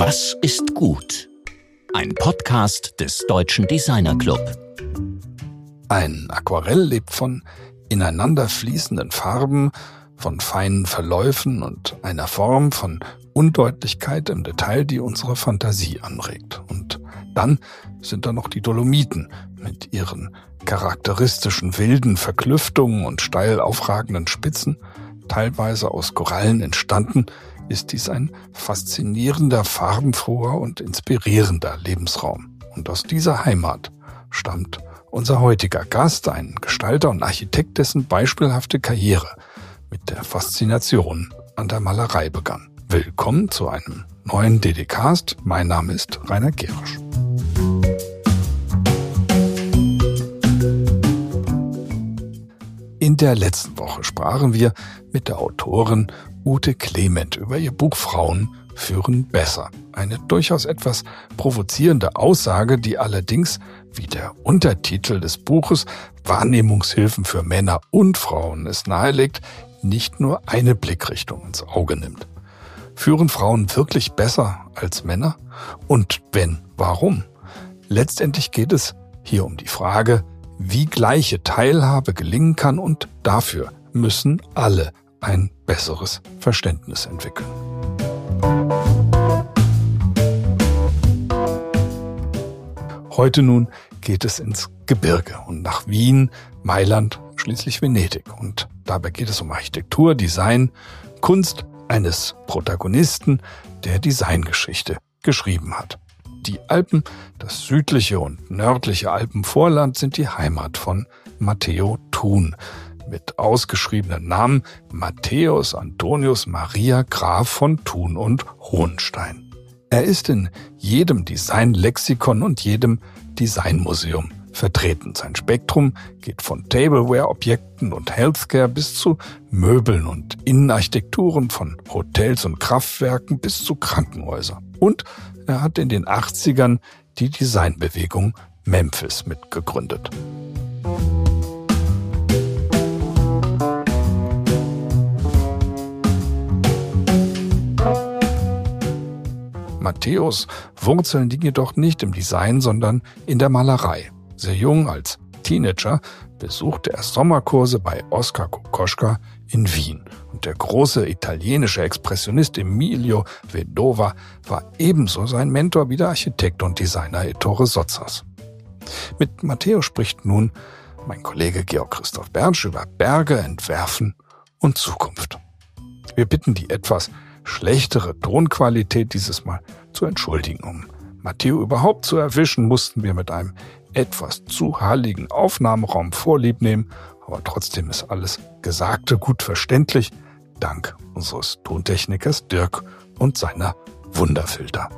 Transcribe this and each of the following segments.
Was ist gut? Ein Podcast des Deutschen Designer Club. Ein Aquarell lebt von ineinander fließenden Farben, von feinen Verläufen und einer Form von Undeutlichkeit im Detail, die unsere Fantasie anregt. Und dann sind da noch die Dolomiten mit ihren charakteristischen wilden Verklüftungen und steil aufragenden Spitzen, teilweise aus Korallen entstanden, ist dies ein faszinierender, farbenfroher und inspirierender Lebensraum. Und aus dieser Heimat stammt unser heutiger Gast, ein Gestalter und Architekt, dessen beispielhafte Karriere mit der Faszination an der Malerei begann. Willkommen zu einem neuen DD-Cast. Mein Name ist Rainer Gerisch. In der letzten Woche sprachen wir mit der Autorin Ute Clement über ihr Buch Frauen führen besser. Eine durchaus etwas provozierende Aussage, die allerdings, wie der Untertitel des Buches Wahrnehmungshilfen für Männer und Frauen es nahelegt, nicht nur eine Blickrichtung ins Auge nimmt. Führen Frauen wirklich besser als Männer? Und wenn, warum? Letztendlich geht es hier um die Frage, wie gleiche Teilhabe gelingen kann und dafür müssen alle ein besseres Verständnis entwickeln. Heute nun geht es ins Gebirge und nach Wien, Mailand, schließlich Venedig. Und dabei geht es um Architektur, Design, Kunst eines Protagonisten, der Designgeschichte geschrieben hat. Die Alpen, das südliche und nördliche Alpenvorland sind die Heimat von Matteo Thun mit ausgeschriebenen Namen Matthäus Antonius Maria Graf von Thun und Hohenstein. Er ist in jedem Designlexikon und jedem Designmuseum vertreten. Sein Spektrum geht von Tableware-Objekten und Healthcare bis zu Möbeln und Innenarchitekturen, von Hotels und Kraftwerken bis zu Krankenhäusern. Und er hat in den 80ern die Designbewegung Memphis mitgegründet. Matthäus Wurzeln liegen jedoch nicht im Design, sondern in der Malerei. Sehr jung als Teenager besuchte er Sommerkurse bei Oskar Kokoschka in Wien. Und der große italienische Expressionist Emilio Vedova war ebenso sein Mentor wie der Architekt und Designer Ettore Sozzas. Mit Matteo spricht nun mein Kollege Georg Christoph Bernsch über Berge, Entwerfen und Zukunft. Wir bitten die etwas schlechtere Tonqualität dieses Mal zu entschuldigen. Um Matteo überhaupt zu erwischen, mussten wir mit einem etwas zu halligen Aufnahmeraum vorlieb nehmen, aber trotzdem ist alles Gesagte gut verständlich, dank unseres Tontechnikers Dirk und seiner Wunderfilter.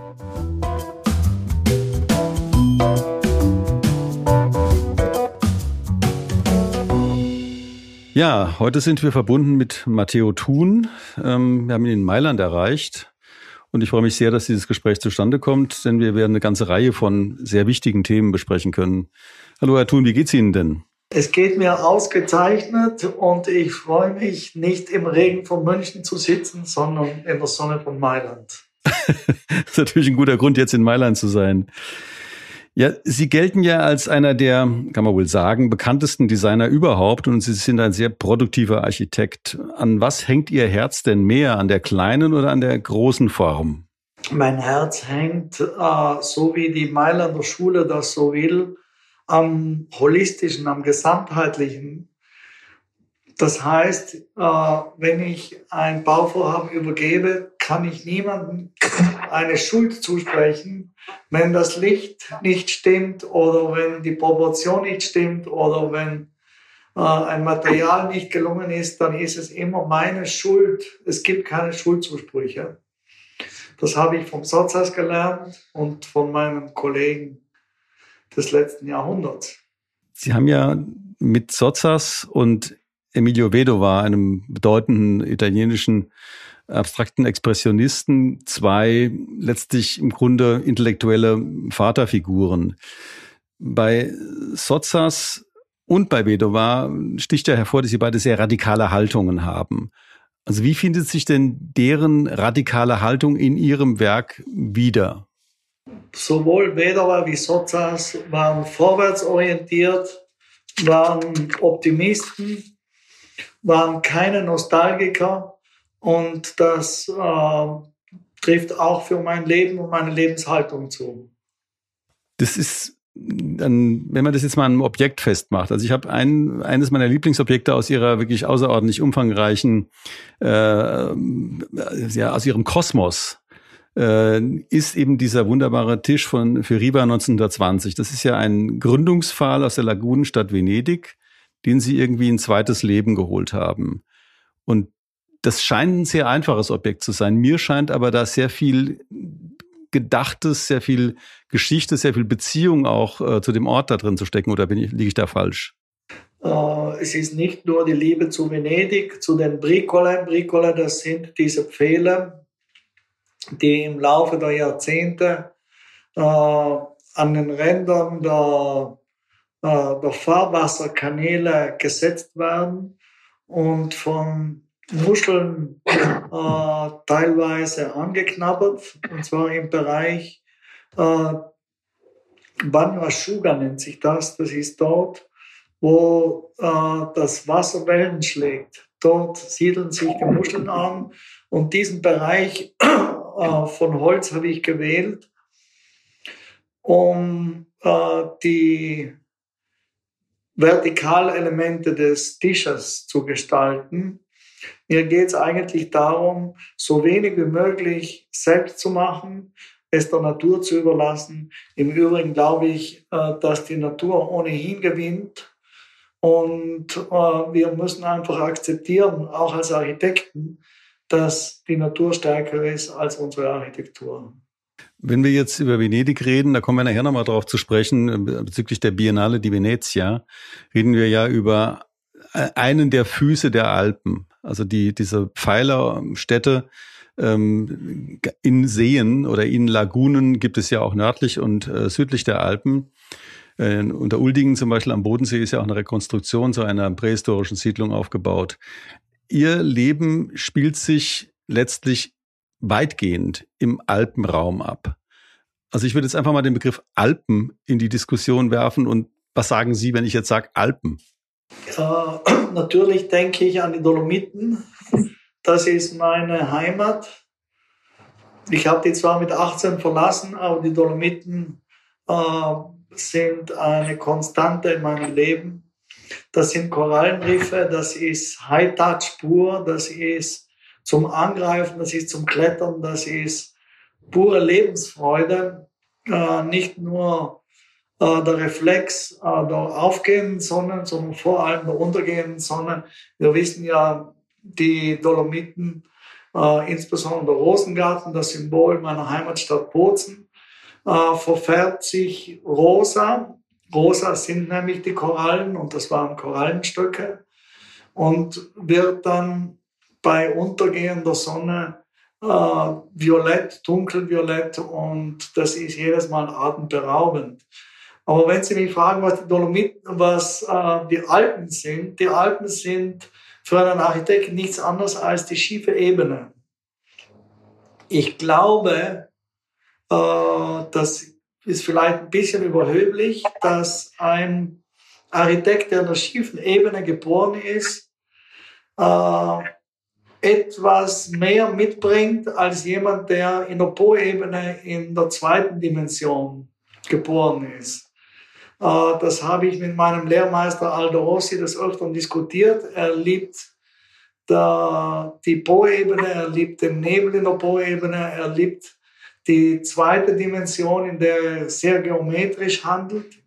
Ja, heute sind wir verbunden mit Matteo Thun. Ähm, wir haben ihn in Mailand erreicht. Und ich freue mich sehr, dass dieses Gespräch zustande kommt, denn wir werden eine ganze Reihe von sehr wichtigen Themen besprechen können. Hallo, Herr Thun, wie geht's Ihnen denn? Es geht mir ausgezeichnet und ich freue mich, nicht im Regen von München zu sitzen, sondern in der Sonne von Mailand. das ist natürlich ein guter Grund, jetzt in Mailand zu sein. Ja, Sie gelten ja als einer der, kann man wohl sagen, bekanntesten Designer überhaupt und Sie sind ein sehr produktiver Architekt. An was hängt Ihr Herz denn mehr? An der kleinen oder an der großen Form? Mein Herz hängt, äh, so wie die Mailander Schule das so will, am holistischen, am gesamtheitlichen. Das heißt, äh, wenn ich ein Bauvorhaben übergebe, kann ich niemandem eine Schuld zusprechen, wenn das Licht nicht stimmt oder wenn die Proportion nicht stimmt oder wenn äh, ein Material nicht gelungen ist, dann ist es immer meine Schuld. Es gibt keine Schuldzusprüche. Das habe ich vom Sozias gelernt und von meinem Kollegen des letzten Jahrhunderts. Sie haben ja mit Sozzas und Emilio Vedova, einem bedeutenden italienischen abstrakten Expressionisten, zwei letztlich im Grunde intellektuelle Vaterfiguren. Bei Sozzas und bei Vedova sticht ja hervor, dass sie beide sehr radikale Haltungen haben. Also wie findet sich denn deren radikale Haltung in Ihrem Werk wieder? Sowohl Wederer wie Sozas waren vorwärtsorientiert, waren Optimisten, waren keine Nostalgiker und das äh, trifft auch für mein Leben und meine Lebenshaltung zu. Das ist dann, wenn man das jetzt mal an einem Objekt festmacht. Also ich habe ein, eines meiner Lieblingsobjekte aus ihrer wirklich außerordentlich umfangreichen, äh, ja, aus ihrem Kosmos äh, ist eben dieser wunderbare Tisch von für Riba 1920. Das ist ja ein Gründungsfall aus der Lagunenstadt Venedig, den sie irgendwie ein zweites Leben geholt haben. Und das scheint ein sehr einfaches Objekt zu sein. Mir scheint aber da sehr viel Gedachtes, sehr viel Geschichte, sehr viel Beziehung auch äh, zu dem Ort da drin zu stecken. Oder bin ich, liege ich da falsch? Äh, es ist nicht nur die Liebe zu Venedig, zu den Bricole. Bricole, das sind diese Pfähle, die im Laufe der Jahrzehnte äh, an den Rändern der, äh, der Fahrwasserkanäle gesetzt werden und von Muscheln äh, teilweise angeknabbert, und zwar im Bereich äh, Banwashuga nennt sich das. Das ist dort, wo äh, das Wasser Wellen schlägt. Dort siedeln sich die Muscheln an und diesen Bereich äh, von Holz habe ich gewählt, um äh, die Vertikalelemente des Tisches zu gestalten. Mir geht es eigentlich darum, so wenig wie möglich selbst zu machen, es der Natur zu überlassen. Im Übrigen glaube ich, äh, dass die Natur ohnehin gewinnt. Und äh, wir müssen einfach akzeptieren, auch als Architekten, dass die Natur stärker ist als unsere Architektur. Wenn wir jetzt über Venedig reden, da kommen wir nachher nochmal drauf zu sprechen, bezüglich der Biennale di Venezia, reden wir ja über einen der Füße der Alpen. Also die, diese Pfeilerstädte ähm, in Seen oder in Lagunen gibt es ja auch nördlich und äh, südlich der Alpen. Äh, unter Uldingen zum Beispiel am Bodensee ist ja auch eine Rekonstruktion zu einer prähistorischen Siedlung aufgebaut. Ihr Leben spielt sich letztlich weitgehend im Alpenraum ab. Also ich würde jetzt einfach mal den Begriff Alpen in die Diskussion werfen und was sagen Sie, wenn ich jetzt sage Alpen? Äh, natürlich denke ich an die Dolomiten. Das ist meine Heimat. Ich habe die zwar mit 18 verlassen, aber die Dolomiten äh, sind eine Konstante in meinem Leben. Das sind Korallenriffe, das ist High-Touch pur, das ist zum Angreifen, das ist zum Klettern, das ist pure Lebensfreude. Äh, nicht nur äh, der Reflex äh, der aufgehenden Sonne, sondern vor allem der untergehenden Sonne. Wir wissen ja, die Dolomiten, äh, insbesondere der Rosengarten, das Symbol meiner Heimatstadt Bozen, äh, verfärbt sich rosa. Rosa sind nämlich die Korallen und das waren Korallenstöcke und wird dann bei untergehender Sonne äh, violett, dunkelviolett und das ist jedes Mal atemberaubend. Aber wenn Sie mich fragen, was die Dolomiten, was äh, die Alpen sind, die Alpen sind für einen Architekten nichts anderes als die schiefe Ebene. Ich glaube, äh, das ist vielleicht ein bisschen überhöblich, dass ein Architekt, der in der schiefen Ebene geboren ist, äh, etwas mehr mitbringt als jemand, der in der Po-Ebene in der zweiten Dimension geboren ist. Äh, das habe ich mit meinem Lehrmeister Aldo Rossi des Öfteren diskutiert. Er liebt die Po-Ebene, er liebt den Nebel in der Po-Ebene, er liebt die zweite Dimension, in der er sehr geometrisch handelt.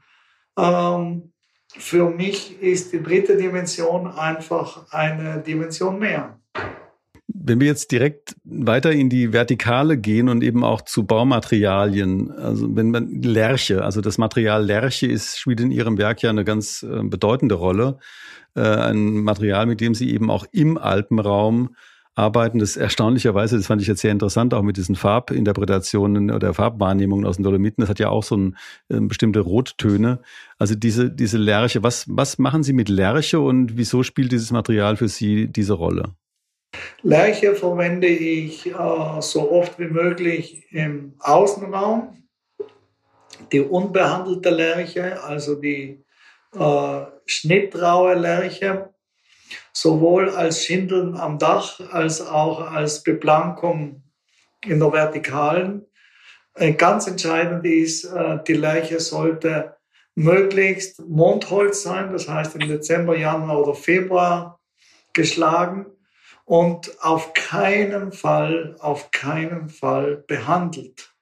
Ähm, für mich ist die dritte Dimension einfach eine Dimension mehr. Wenn wir jetzt direkt weiter in die Vertikale gehen und eben auch zu Baumaterialien, also wenn man Lerche, also das Material Lerche ist, spielt in Ihrem Werk ja eine ganz äh, bedeutende Rolle. Äh, ein Material, mit dem Sie eben auch im Alpenraum arbeiten. Das erstaunlicherweise, das fand ich jetzt sehr interessant, auch mit diesen Farbinterpretationen oder Farbwahrnehmungen aus den Dolomiten. Das hat ja auch so ein, äh, bestimmte Rottöne. Also diese, diese Lerche, was, was machen Sie mit Lerche und wieso spielt dieses Material für Sie diese Rolle? Lerche verwende ich äh, so oft wie möglich im Außenraum. Die unbehandelte Lerche, also die äh, schnittraue Lerche, sowohl als Schindeln am Dach als auch als Beplankung in der Vertikalen. Äh, ganz entscheidend ist, äh, die Lerche sollte möglichst Mondholz sein, das heißt im Dezember, Januar oder Februar geschlagen und auf keinen Fall, auf keinen Fall behandelt.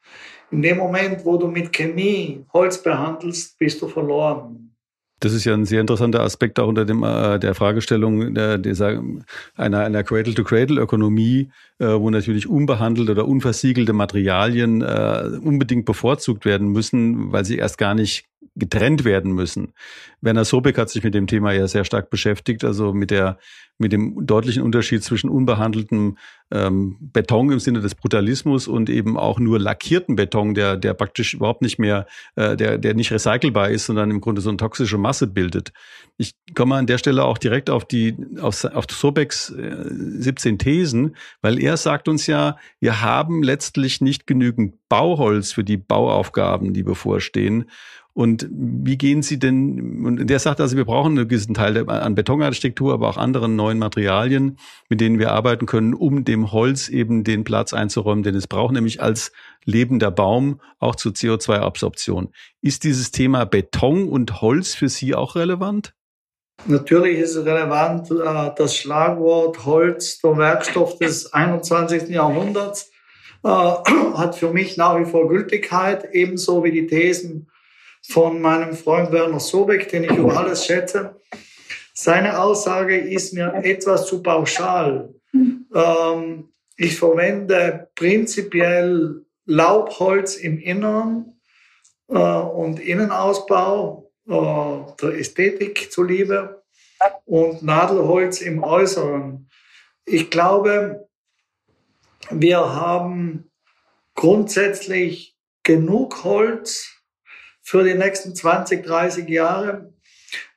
In dem Moment, wo du mit Chemie Holz behandelst, bist du verloren. Das ist ja ein sehr interessanter Aspekt auch unter dem, äh, der Fragestellung der, dieser, einer, einer Cradle-to-Cradle-Ökonomie, äh, wo natürlich unbehandelte oder unversiegelte Materialien äh, unbedingt bevorzugt werden müssen, weil sie erst gar nicht getrennt werden müssen. Werner Sobeck hat sich mit dem Thema ja sehr stark beschäftigt, also mit der mit dem deutlichen Unterschied zwischen unbehandeltem ähm, Beton im Sinne des Brutalismus und eben auch nur lackierten Beton, der, der praktisch überhaupt nicht mehr, äh, der, der nicht recycelbar ist, sondern im Grunde so eine toxische Masse bildet. Ich komme an der Stelle auch direkt auf die, auf, auf Sobeks äh, 17 Thesen, weil er sagt uns ja, wir haben letztlich nicht genügend Bauholz für die Bauaufgaben, die bevorstehen. Und wie gehen Sie denn, und der sagt also, wir brauchen einen gewissen Teil an Betonarchitektur, aber auch anderen neuen Materialien, mit denen wir arbeiten können, um dem Holz eben den Platz einzuräumen, den es braucht, nämlich als lebender Baum auch zur CO2-Absorption. Ist dieses Thema Beton und Holz für Sie auch relevant? Natürlich ist es relevant, äh, das Schlagwort Holz, der Werkstoff des 21. Jahrhunderts, äh, hat für mich nach wie vor Gültigkeit, ebenso wie die Thesen von meinem Freund Werner Sobeck, den ich über alles schätze. Seine Aussage ist mir etwas zu pauschal. Ähm, ich verwende prinzipiell Laubholz im Inneren äh, und Innenausbau äh, der Ästhetik zuliebe und Nadelholz im Äußeren. Ich glaube, wir haben grundsätzlich genug Holz für die nächsten 20, 30 Jahre.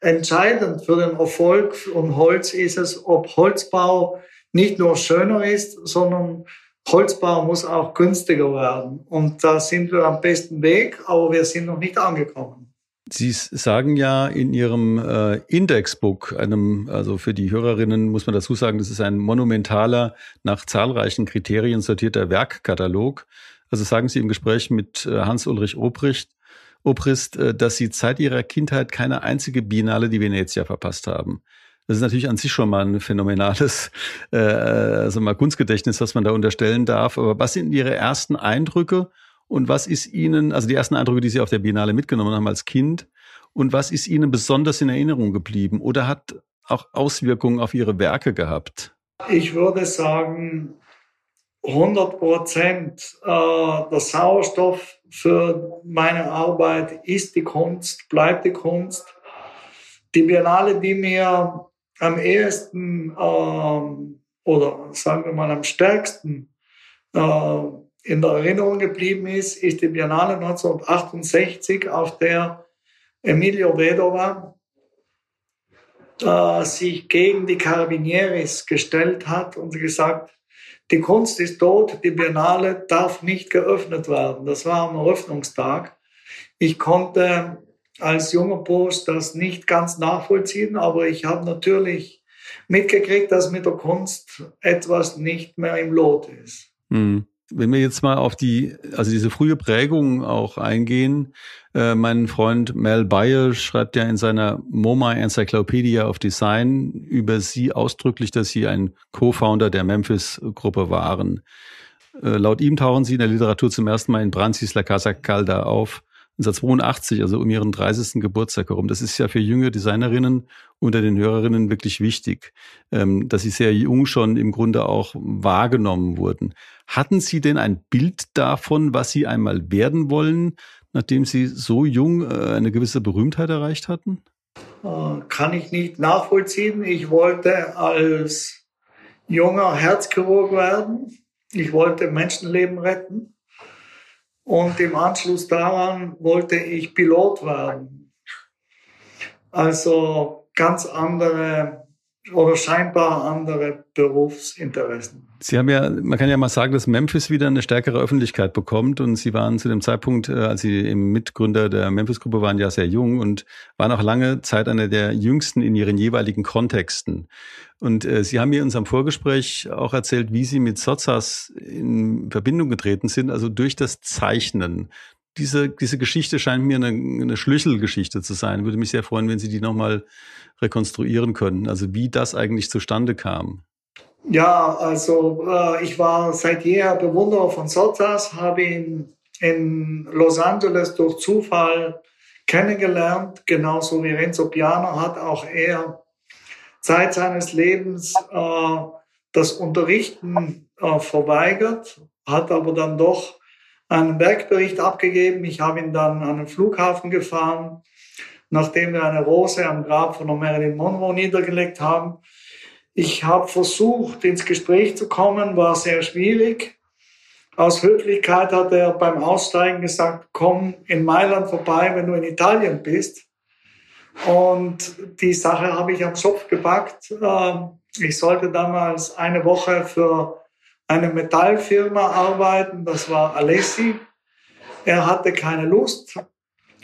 Entscheidend für den Erfolg von Holz ist es, ob Holzbau nicht nur schöner ist, sondern Holzbau muss auch günstiger werden. Und da sind wir am besten Weg, aber wir sind noch nicht angekommen. Sie sagen ja in Ihrem äh, Indexbook, einem, also für die Hörerinnen muss man dazu sagen, das ist ein monumentaler, nach zahlreichen Kriterien sortierter Werkkatalog. Also sagen Sie im Gespräch mit äh, Hans-Ulrich Obricht, Obrist, äh, dass Sie seit Ihrer Kindheit keine einzige Biennale die Venezia verpasst haben. Das ist natürlich an sich schon mal ein phänomenales äh, also mal Kunstgedächtnis, was man da unterstellen darf. Aber was sind Ihre ersten Eindrücke und was ist Ihnen, also die ersten Eindrücke, die Sie auf der Biennale mitgenommen haben als Kind, und was ist Ihnen besonders in Erinnerung geblieben oder hat auch Auswirkungen auf Ihre Werke gehabt? Ich würde sagen, 100 Prozent äh, der Sauerstoff für meine Arbeit ist die Kunst, bleibt die Kunst. Die Biennale, die mir am ehesten ähm, oder sagen wir mal am stärksten äh, in der Erinnerung geblieben ist, ist die Biennale 1968, auf der Emilio Vedova äh, sich gegen die Carabinieris gestellt hat und gesagt, die Kunst ist tot, die Biennale darf nicht geöffnet werden. Das war am Eröffnungstag. Ich konnte als junger Post das nicht ganz nachvollziehen, aber ich habe natürlich mitgekriegt, dass mit der Kunst etwas nicht mehr im Lot ist. Mhm. Wenn wir jetzt mal auf die, also diese frühe Prägung auch eingehen, äh, mein Freund Mel Bayer schreibt ja in seiner MoMA Encyclopedia of Design über sie ausdrücklich, dass sie ein Co-Founder der Memphis-Gruppe waren. Äh, laut ihm tauchen sie in der Literatur zum ersten Mal in Brancis La Casa Calda auf. 1982, also um ihren 30. Geburtstag herum. Das ist ja für junge Designerinnen unter den Hörerinnen wirklich wichtig, ähm, dass sie sehr jung schon im Grunde auch wahrgenommen wurden. Hatten Sie denn ein Bild davon, was Sie einmal werden wollen, nachdem Sie so jung äh, eine gewisse Berühmtheit erreicht hatten? Äh, kann ich nicht nachvollziehen. Ich wollte als junger Herzchirurg werden. Ich wollte Menschenleben retten. Und im Anschluss daran wollte ich Pilot werden. Also ganz andere oder scheinbar andere Berufsinteressen. Sie haben ja, man kann ja mal sagen, dass Memphis wieder eine stärkere Öffentlichkeit bekommt und Sie waren zu dem Zeitpunkt, äh, als Sie im Mitgründer der Memphis-Gruppe waren, ja sehr jung und waren auch lange Zeit einer der jüngsten in Ihren jeweiligen Kontexten. Und äh, Sie haben mir in unserem Vorgespräch auch erzählt, wie Sie mit Sozas in Verbindung getreten sind, also durch das Zeichnen. Diese, diese Geschichte scheint mir eine, eine Schlüsselgeschichte zu sein. Würde mich sehr freuen, wenn Sie die nochmal rekonstruieren können. Also wie das eigentlich zustande kam. Ja, also äh, ich war seit jeher Bewunderer von Sotas, habe ihn in Los Angeles durch Zufall kennengelernt, genauso wie Renzo Piano hat auch er Zeit seines Lebens äh, das Unterrichten äh, verweigert, hat aber dann doch einen Werkbericht abgegeben. Ich habe ihn dann an den Flughafen gefahren, nachdem wir eine Rose am Grab von Marilyn Monroe niedergelegt haben. Ich habe versucht, ins Gespräch zu kommen, war sehr schwierig. Aus Höflichkeit hat er beim Aussteigen gesagt, komm in Mailand vorbei, wenn du in Italien bist. Und die Sache habe ich am Schopf gepackt. Ähm, ich sollte damals eine Woche für eine Metallfirma arbeiten, das war Alessi. Er hatte keine Lust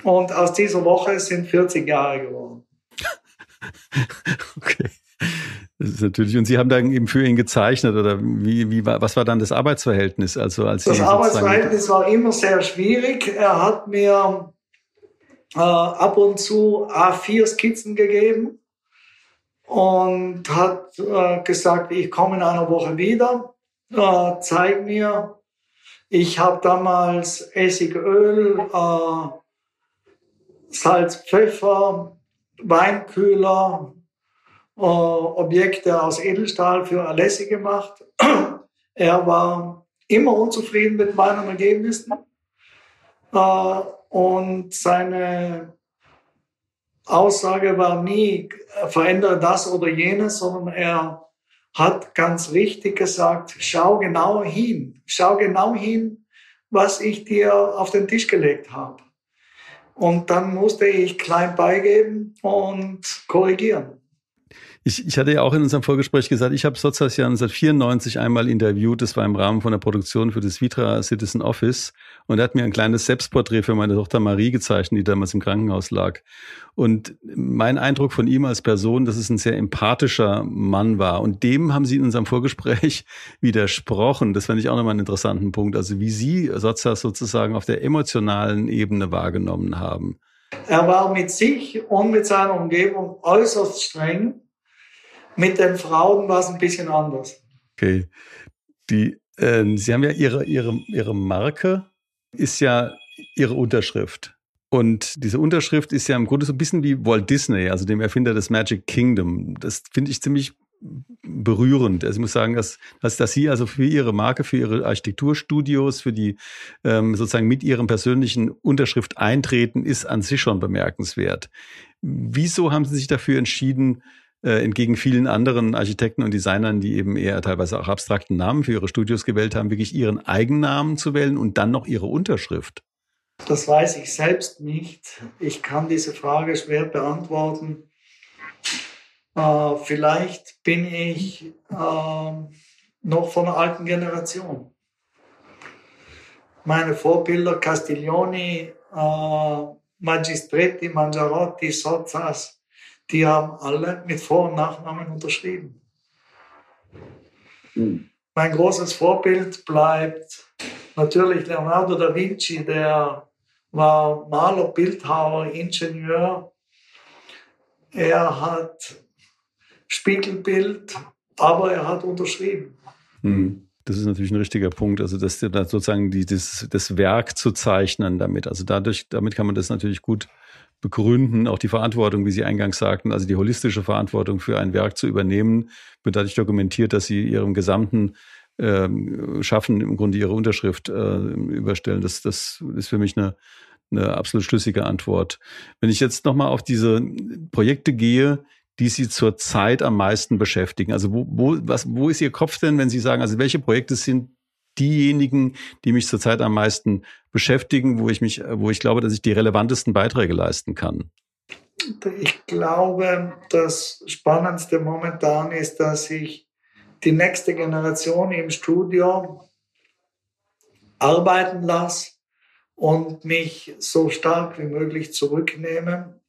und aus dieser Woche sind 40 Jahre geworden. okay. Das ist natürlich, und Sie haben dann eben für ihn gezeichnet oder wie, wie war, was war dann das Arbeitsverhältnis? Also als das Arbeitsverhältnis war immer sehr schwierig. Er hat mir äh, ab und zu A4 Skizzen gegeben und hat äh, gesagt, ich komme in einer Woche wieder, äh, zeig mir. Ich habe damals Essigöl, äh, Salz, Pfeffer, Weinkühler, äh, Objekte aus Edelstahl für Alessi gemacht. er war immer unzufrieden mit meinen Ergebnissen. Äh, und seine Aussage war nie, verändere das oder jenes, sondern er hat ganz richtig gesagt, schau genau hin, schau genau hin, was ich dir auf den Tisch gelegt habe. Und dann musste ich klein beigeben und korrigieren. Ich, ich hatte ja auch in unserem Vorgespräch gesagt, ich habe ja 1994 einmal interviewt. Das war im Rahmen von der Produktion für das Vitra Citizen Office. Und er hat mir ein kleines Selbstporträt für meine Tochter Marie gezeichnet, die damals im Krankenhaus lag. Und mein Eindruck von ihm als Person, dass es ein sehr empathischer Mann war. Und dem haben Sie in unserem Vorgespräch widersprochen. Das fand ich auch nochmal einen interessanten Punkt. Also wie Sie Sozias sozusagen auf der emotionalen Ebene wahrgenommen haben. Er war mit sich und mit seiner Umgebung äußerst streng mit den Frauen war es ein bisschen anders. Okay. Die, äh, Sie haben ja Ihre, Ihre, Ihre Marke, ist ja Ihre Unterschrift. Und diese Unterschrift ist ja im Grunde so ein bisschen wie Walt Disney, also dem Erfinder des Magic Kingdom. Das finde ich ziemlich berührend. Also ich muss sagen, dass, dass, dass Sie also für Ihre Marke, für Ihre Architekturstudios, für die ähm, sozusagen mit Ihrem persönlichen Unterschrift eintreten, ist an sich schon bemerkenswert. Wieso haben Sie sich dafür entschieden, äh, entgegen vielen anderen Architekten und Designern, die eben eher teilweise auch abstrakten Namen für ihre Studios gewählt haben, wirklich ihren Eigennamen zu wählen und dann noch ihre Unterschrift? Das weiß ich selbst nicht. Ich kann diese Frage schwer beantworten. Äh, vielleicht bin ich äh, noch von der alten Generation. Meine Vorbilder Castiglioni, äh, Magistretti, Mangiarotti, Sozas, die haben alle mit Vor- und Nachnamen unterschrieben. Mhm. Mein großes Vorbild bleibt natürlich Leonardo da Vinci, der war Maler, Bildhauer, Ingenieur. Er hat Spiegelbild, aber er hat unterschrieben. Mhm. Das ist natürlich ein richtiger Punkt. Also das sozusagen die, das, das Werk zu zeichnen damit. Also dadurch, damit kann man das natürlich gut begründen, auch die Verantwortung, wie Sie eingangs sagten, also die holistische Verantwortung für ein Werk zu übernehmen, wird dadurch dokumentiert, dass Sie Ihrem gesamten ähm, Schaffen im Grunde Ihre Unterschrift äh, überstellen. Das, das ist für mich eine, eine absolut schlüssige Antwort. Wenn ich jetzt nochmal auf diese Projekte gehe, die Sie zurzeit am meisten beschäftigen, also wo, wo, was, wo ist Ihr Kopf denn, wenn Sie sagen, also welche Projekte sind diejenigen, die mich zurzeit am meisten beschäftigen, wo ich mich, wo ich glaube, dass ich die relevantesten Beiträge leisten kann? Ich glaube, das Spannendste momentan ist, dass ich die nächste Generation im Studio arbeiten lasse und mich so stark wie möglich zurücknehme.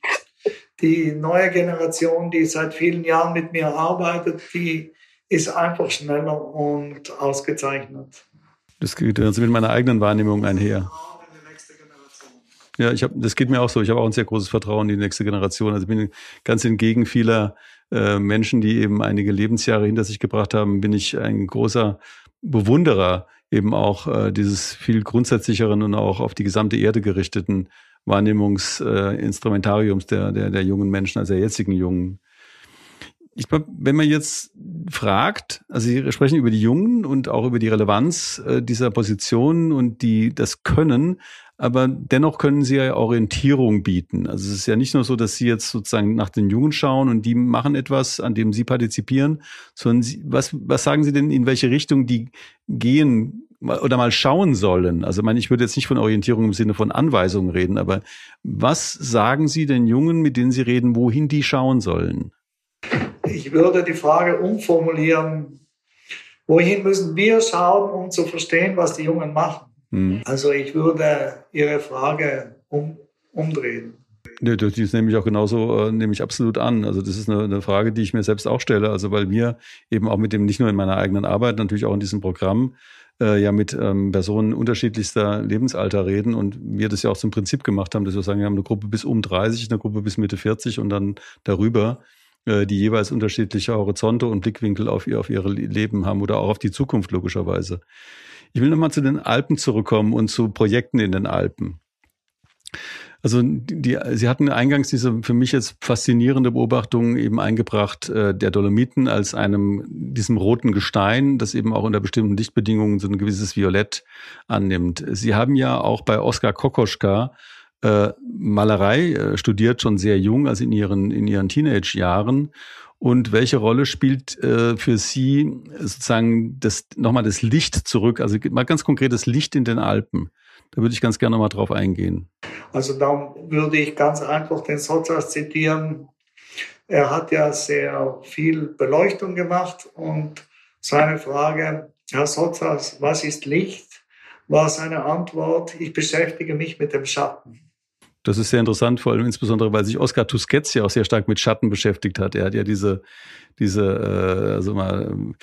Die neue Generation, die seit vielen Jahren mit mir arbeitet, die ist einfach schneller und ausgezeichnet. Das geht also mit meiner eigenen Wahrnehmung einher. Ja, ich habe, das geht mir auch so. Ich habe auch ein sehr großes Vertrauen in die nächste Generation. Also ich bin ganz entgegen vieler äh, Menschen, die eben einige Lebensjahre hinter sich gebracht haben, bin ich ein großer Bewunderer eben auch äh, dieses viel grundsätzlicheren und auch auf die gesamte Erde gerichteten Wahrnehmungsinstrumentariums äh, der, der, der jungen Menschen, also der jetzigen Jungen. Ich glaube, wenn man jetzt fragt, also Sie sprechen über die Jungen und auch über die Relevanz äh, dieser Positionen und die das können, aber dennoch können sie ja Orientierung bieten. Also es ist ja nicht nur so, dass sie jetzt sozusagen nach den Jungen schauen und die machen etwas, an dem sie partizipieren, sondern sie, was, was sagen Sie denn, in welche Richtung die gehen oder mal schauen sollen? Also ich meine, ich würde jetzt nicht von Orientierung im Sinne von Anweisungen reden, aber was sagen Sie den Jungen, mit denen Sie reden, wohin die schauen sollen? Ich würde die Frage umformulieren, wohin müssen wir schauen, um zu verstehen, was die Jungen machen? Mhm. Also ich würde Ihre Frage um, umdrehen. Nee, das nehme ich auch genauso, äh, nehme ich absolut an. Also das ist eine, eine, Frage, die ich mir selbst auch stelle. Also weil wir eben auch mit dem, nicht nur in meiner eigenen Arbeit, natürlich auch in diesem Programm, äh, ja mit ähm, Personen unterschiedlichster Lebensalter reden und wir das ja auch zum Prinzip gemacht haben, dass wir sagen, wir haben eine Gruppe bis um 30, eine Gruppe bis Mitte 40 und dann darüber, die jeweils unterschiedliche Horizonte und Blickwinkel auf, ihr, auf ihre Leben haben oder auch auf die Zukunft logischerweise. Ich will nochmal zu den Alpen zurückkommen und zu Projekten in den Alpen. Also die, Sie hatten eingangs diese für mich jetzt faszinierende Beobachtung eben eingebracht äh, der Dolomiten als einem diesem roten Gestein, das eben auch unter bestimmten Lichtbedingungen so ein gewisses Violett annimmt. Sie haben ja auch bei Oskar Kokoschka äh, Malerei äh, studiert schon sehr jung, also in ihren in ihren Teenage-Jahren und welche Rolle spielt äh, für Sie sozusagen das nochmal das Licht zurück? Also mal ganz konkret das Licht in den Alpen. Da würde ich ganz gerne mal drauf eingehen. Also da würde ich ganz einfach den Sozias zitieren. Er hat ja sehr viel Beleuchtung gemacht und seine Frage, Herr Sozias, was ist Licht? war seine Antwort, ich beschäftige mich mit dem Schatten. Das ist sehr interessant, vor allem insbesondere, weil sich Oskar Tusquets ja auch sehr stark mit Schatten beschäftigt hat. Er hat ja diese, diese, äh, also mal,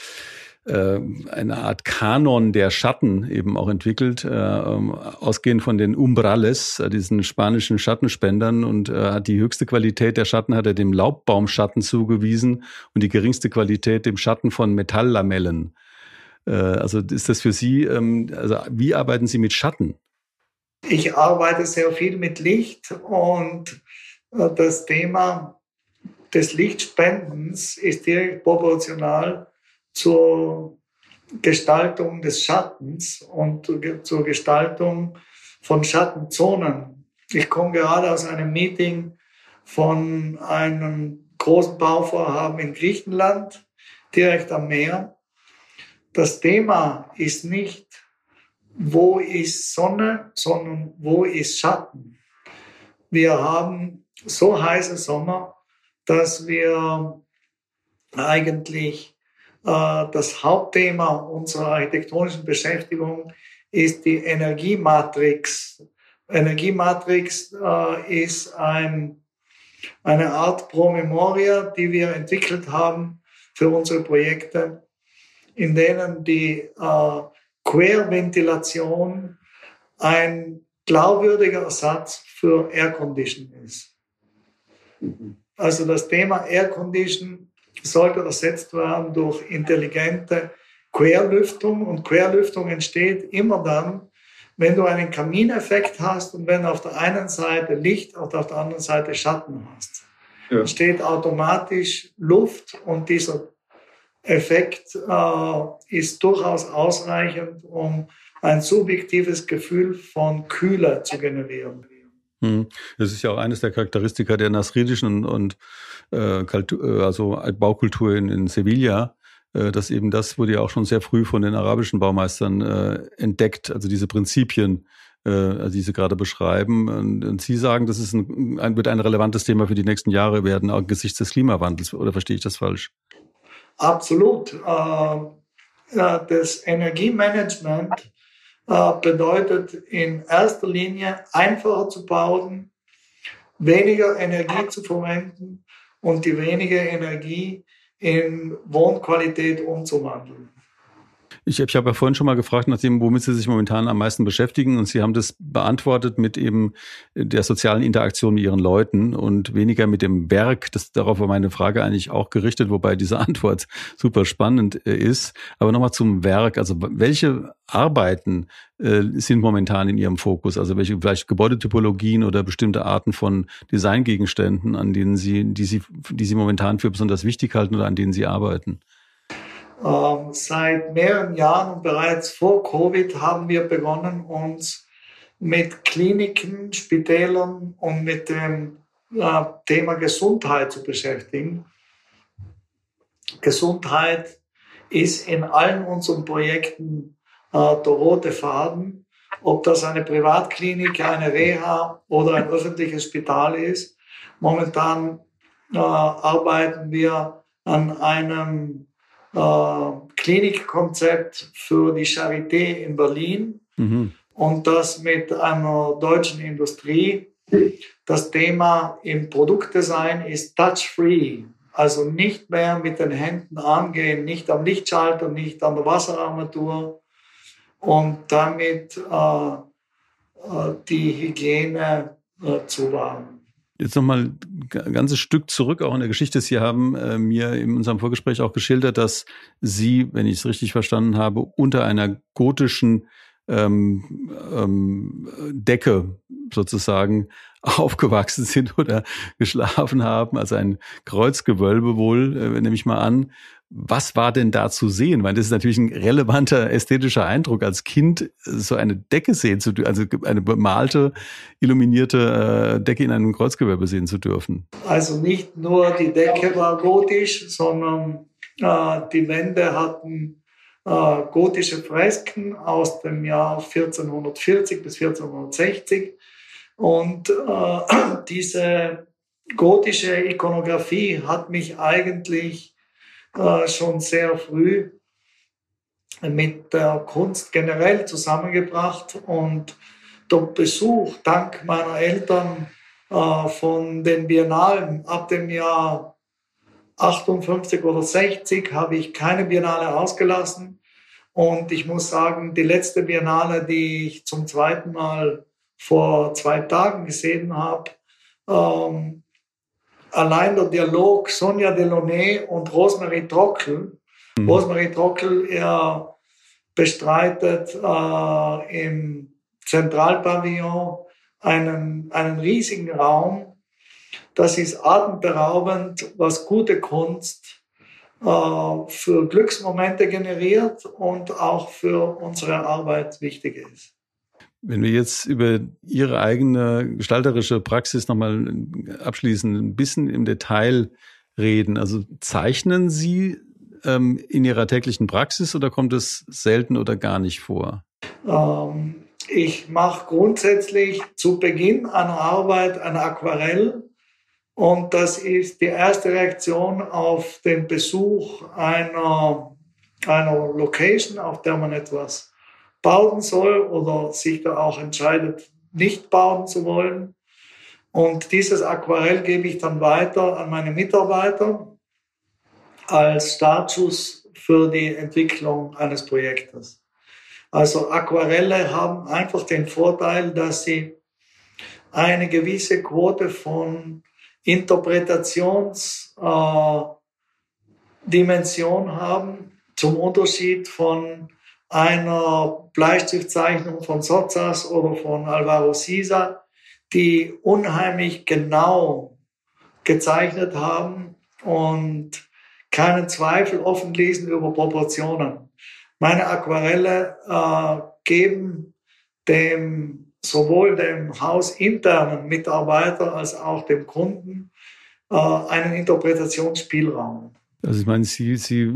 äh, eine Art Kanon der Schatten eben auch entwickelt, äh, ausgehend von den Umbrales, äh, diesen spanischen Schattenspendern und äh, hat die höchste Qualität der Schatten hat er dem Laubbaumschatten zugewiesen und die geringste Qualität dem Schatten von Metalllamellen. Äh, also ist das für Sie, ähm, also wie arbeiten Sie mit Schatten? Ich arbeite sehr viel mit Licht und äh, das Thema des Lichtspendens ist direkt proportional zur Gestaltung des Schattens und zur Gestaltung von Schattenzonen. Ich komme gerade aus einem Meeting von einem großen Bauvorhaben in Griechenland, direkt am Meer. Das Thema ist nicht wo ist Sonne, sondern wo ist Schatten. Wir haben so heiße Sommer, dass wir eigentlich äh, das Hauptthema unserer architektonischen Beschäftigung ist die Energiematrix. Energiematrix äh, ist ein, eine Art Promemoria, die wir entwickelt haben für unsere Projekte, in denen die äh, Querventilation ein glaubwürdiger Ersatz für Air Condition ist. Also das Thema Air Condition sollte ersetzt werden durch intelligente Querlüftung und Querlüftung entsteht immer dann, wenn du einen Kamineffekt hast und wenn auf der einen Seite Licht und auf der anderen Seite Schatten hast. Ja. Entsteht automatisch Luft und dieser Effekt äh, ist durchaus ausreichend, um ein subjektives Gefühl von Kühle zu generieren. Hm. Das ist ja auch eines der Charakteristika der nasridischen und, äh, äh also Baukultur in, in Sevilla, äh, dass eben das wurde ja auch schon sehr früh von den arabischen Baumeistern äh, entdeckt, also diese Prinzipien äh, also die Sie gerade beschreiben. Und, und Sie sagen, das ist ein, ein, wird ein relevantes Thema für die nächsten Jahre werden, angesichts des Klimawandels. Oder verstehe ich das falsch? Absolut. Äh, das Energiemanagement äh, bedeutet in erster Linie einfacher zu bauen, weniger Energie zu verwenden und die wenige Energie in Wohnqualität umzuwandeln. Ich, ich habe ja vorhin schon mal gefragt, nachdem, womit Sie sich momentan am meisten beschäftigen, und Sie haben das beantwortet mit eben der sozialen Interaktion mit Ihren Leuten und weniger mit dem Werk. Das, darauf war meine Frage eigentlich auch gerichtet, wobei diese Antwort super spannend äh, ist. Aber nochmal zum Werk. Also welche Arbeiten äh, sind momentan in Ihrem Fokus? Also welche vielleicht Gebäudetypologien oder bestimmte Arten von Designgegenständen, an denen Sie, die Sie, die Sie momentan für besonders wichtig halten oder an denen Sie arbeiten? Ähm, seit mehreren Jahren und bereits vor Covid haben wir begonnen, uns mit Kliniken, Spitälern und mit dem äh, Thema Gesundheit zu beschäftigen. Gesundheit ist in allen unseren Projekten äh, der rote Faden. Ob das eine Privatklinik, eine Reha oder ein öffentliches Spital ist. Momentan äh, arbeiten wir an einem Klinikkonzept für die Charité in Berlin mhm. und das mit einer deutschen Industrie. Das Thema im Produktdesign ist touch-free, also nicht mehr mit den Händen angehen, nicht am Lichtschalter, nicht an der Wasserarmatur und damit äh, äh die Hygiene äh, zu wahren. Jetzt nochmal ein ganzes Stück zurück, auch in der Geschichte. Sie haben äh, mir in unserem Vorgespräch auch geschildert, dass Sie, wenn ich es richtig verstanden habe, unter einer gotischen ähm, ähm, Decke sozusagen aufgewachsen sind oder geschlafen haben, also ein Kreuzgewölbe wohl, äh, nehme ich mal an. Was war denn da zu sehen? Weil das ist natürlich ein relevanter ästhetischer Eindruck, als Kind so eine Decke sehen zu dürfen, also eine bemalte, illuminierte äh, Decke in einem Kreuzgewölbe sehen zu dürfen. Also nicht nur die Decke war gotisch, sondern äh, die Wände hatten äh, gotische Fresken aus dem Jahr 1440 bis 1460. Und äh, diese gotische Ikonografie hat mich eigentlich äh, schon sehr früh mit der Kunst generell zusammengebracht und der Besuch dank meiner Eltern äh, von den Biennalen ab dem Jahr 58 oder 60 habe ich keine Biennale ausgelassen. Und ich muss sagen, die letzte Biennale, die ich zum zweiten Mal vor zwei Tagen gesehen habe, ähm, allein der Dialog Sonja Delaunay und Rosemarie Trockel. Mhm. Rosemarie Trockel, er bestreitet äh, im Zentralpavillon einen, einen riesigen Raum. Das ist atemberaubend, was gute Kunst äh, für Glücksmomente generiert und auch für unsere Arbeit wichtig ist. Wenn wir jetzt über Ihre eigene gestalterische Praxis nochmal abschließen, ein bisschen im Detail reden. Also zeichnen Sie ähm, in Ihrer täglichen Praxis oder kommt es selten oder gar nicht vor? Ähm, ich mache grundsätzlich zu Beginn einer Arbeit ein Aquarell. Und das ist die erste Reaktion auf den Besuch einer, einer Location, auf der man etwas bauen soll oder sich da auch entscheidet, nicht bauen zu wollen. Und dieses Aquarell gebe ich dann weiter an meine Mitarbeiter als Startschuss für die Entwicklung eines Projektes. Also Aquarelle haben einfach den Vorteil, dass sie eine gewisse Quote von Interpretationsdimension äh, haben, zum Unterschied von einer Bleistiftzeichnung von Sotzas oder von Alvaro Sisa, die unheimlich genau gezeichnet haben und keinen Zweifel offen ließen über Proportionen. Meine Aquarelle äh, geben dem sowohl dem hausinternen Mitarbeiter als auch dem Kunden äh, einen Interpretationsspielraum. Also ich meine, Sie, Sie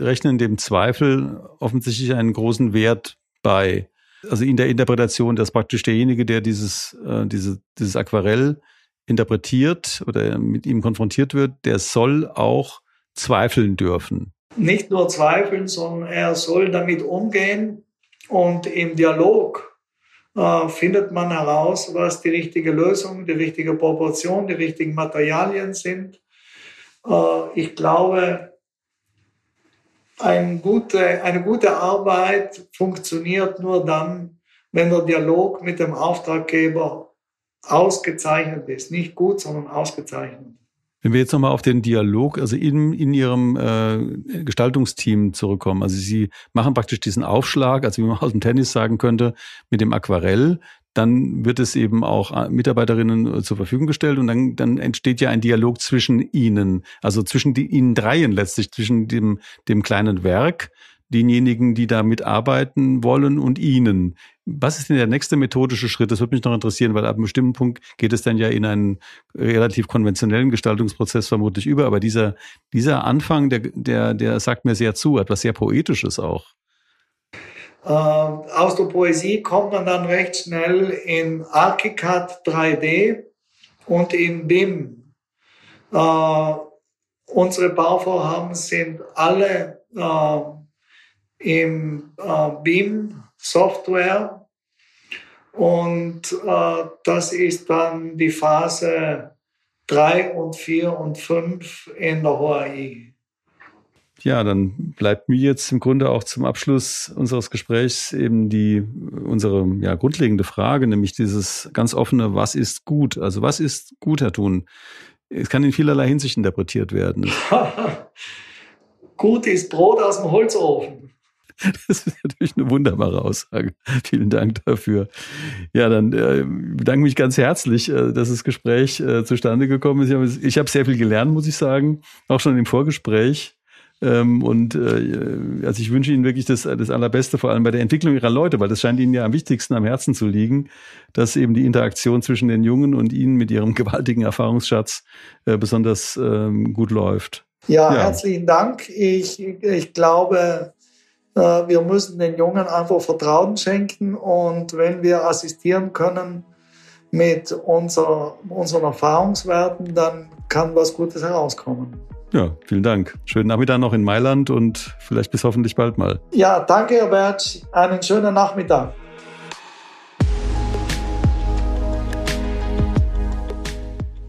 rechnen dem Zweifel offensichtlich einen großen Wert bei. Also in der Interpretation, dass praktisch derjenige, der dieses, äh, diese, dieses Aquarell interpretiert oder mit ihm konfrontiert wird, der soll auch zweifeln dürfen. Nicht nur zweifeln, sondern er soll damit umgehen und im Dialog äh, findet man heraus, was die richtige Lösung, die richtige Proportion, die richtigen Materialien sind. Äh, ich glaube, ein gute, eine gute Arbeit funktioniert nur dann, wenn der Dialog mit dem Auftraggeber ausgezeichnet ist. Nicht gut, sondern ausgezeichnet. Wenn wir jetzt nochmal auf den Dialog, also in, in Ihrem äh, Gestaltungsteam zurückkommen, also Sie machen praktisch diesen Aufschlag, also wie man aus dem Tennis sagen könnte, mit dem Aquarell, dann wird es eben auch äh, Mitarbeiterinnen äh, zur Verfügung gestellt und dann, dann entsteht ja ein Dialog zwischen ihnen, also zwischen die, ihnen dreien letztlich, zwischen dem, dem kleinen Werk, denjenigen, die da mitarbeiten wollen und ihnen. Was ist denn der nächste methodische Schritt? Das würde mich noch interessieren, weil ab einem bestimmten Punkt geht es dann ja in einen relativ konventionellen Gestaltungsprozess vermutlich über. Aber dieser, dieser Anfang, der, der, der sagt mir sehr zu, etwas sehr Poetisches auch. Äh, aus der Poesie kommt man dann recht schnell in Archicad 3D und in BIM. Äh, unsere Bauvorhaben sind alle äh, im äh, BIM Software und äh, das ist dann die Phase 3 und 4 und 5 in der HOAI. Ja, dann bleibt mir jetzt im Grunde auch zum Abschluss unseres Gesprächs eben die unsere ja, grundlegende Frage, nämlich dieses ganz offene, was ist gut? Also was ist gut, Herr Thun? Es kann in vielerlei Hinsicht interpretiert werden. gut ist Brot aus dem Holzofen. Das ist natürlich eine wunderbare Aussage. Vielen Dank dafür. Ja, dann äh, bedanke mich ganz herzlich, äh, dass das Gespräch äh, zustande gekommen ist. Ich habe, ich habe sehr viel gelernt, muss ich sagen, auch schon im Vorgespräch. Ähm, und äh, also ich wünsche Ihnen wirklich das, das Allerbeste, vor allem bei der Entwicklung Ihrer Leute, weil das scheint Ihnen ja am wichtigsten am Herzen zu liegen, dass eben die Interaktion zwischen den Jungen und Ihnen mit Ihrem gewaltigen Erfahrungsschatz äh, besonders ähm, gut läuft. Ja, ja, herzlichen Dank. Ich, ich glaube, äh, wir müssen den Jungen einfach Vertrauen schenken und wenn wir assistieren können mit unser, unseren Erfahrungswerten, dann kann was Gutes herauskommen. Ja, vielen Dank. Schönen Nachmittag noch in Mailand und vielleicht bis hoffentlich bald mal. Ja, danke, Herbert. Einen schönen Nachmittag.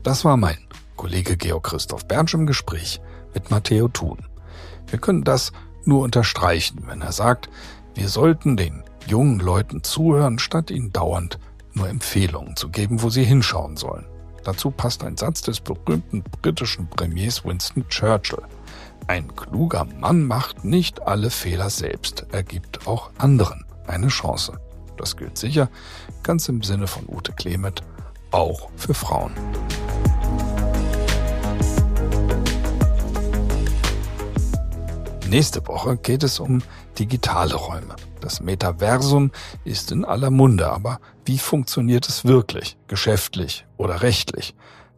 Das war mein Kollege Georg Christoph Bernsch im Gespräch mit Matteo Thun. Wir können das nur unterstreichen, wenn er sagt, wir sollten den jungen Leuten zuhören, statt ihnen dauernd nur Empfehlungen zu geben, wo sie hinschauen sollen. Dazu passt ein Satz des berühmten britischen Premiers Winston Churchill. Ein kluger Mann macht nicht alle Fehler selbst, er gibt auch anderen eine Chance. Das gilt sicher, ganz im Sinne von Ute Klemet, auch für Frauen. Nächste Woche geht es um digitale Räume. Das Metaversum ist in aller Munde, aber wie funktioniert es wirklich, geschäftlich oder rechtlich?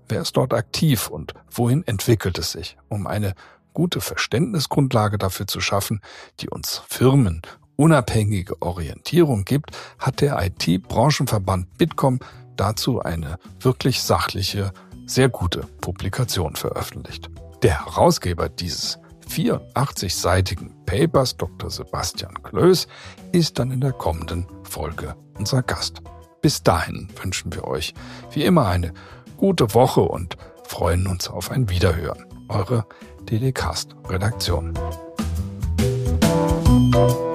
Wer ist dort aktiv und wohin entwickelt es sich? Um eine gute Verständnisgrundlage dafür zu schaffen, die uns Firmen unabhängige Orientierung gibt, hat der IT-Branchenverband Bitkom dazu eine wirklich sachliche, sehr gute Publikation veröffentlicht. Der Herausgeber dieses 84-seitigen Papers, Dr. Sebastian Klöß, ist dann in der kommenden Folge unser Gast. Bis dahin wünschen wir euch wie immer eine gute Woche und freuen uns auf ein Wiederhören. Eure DDcast Redaktion. Musik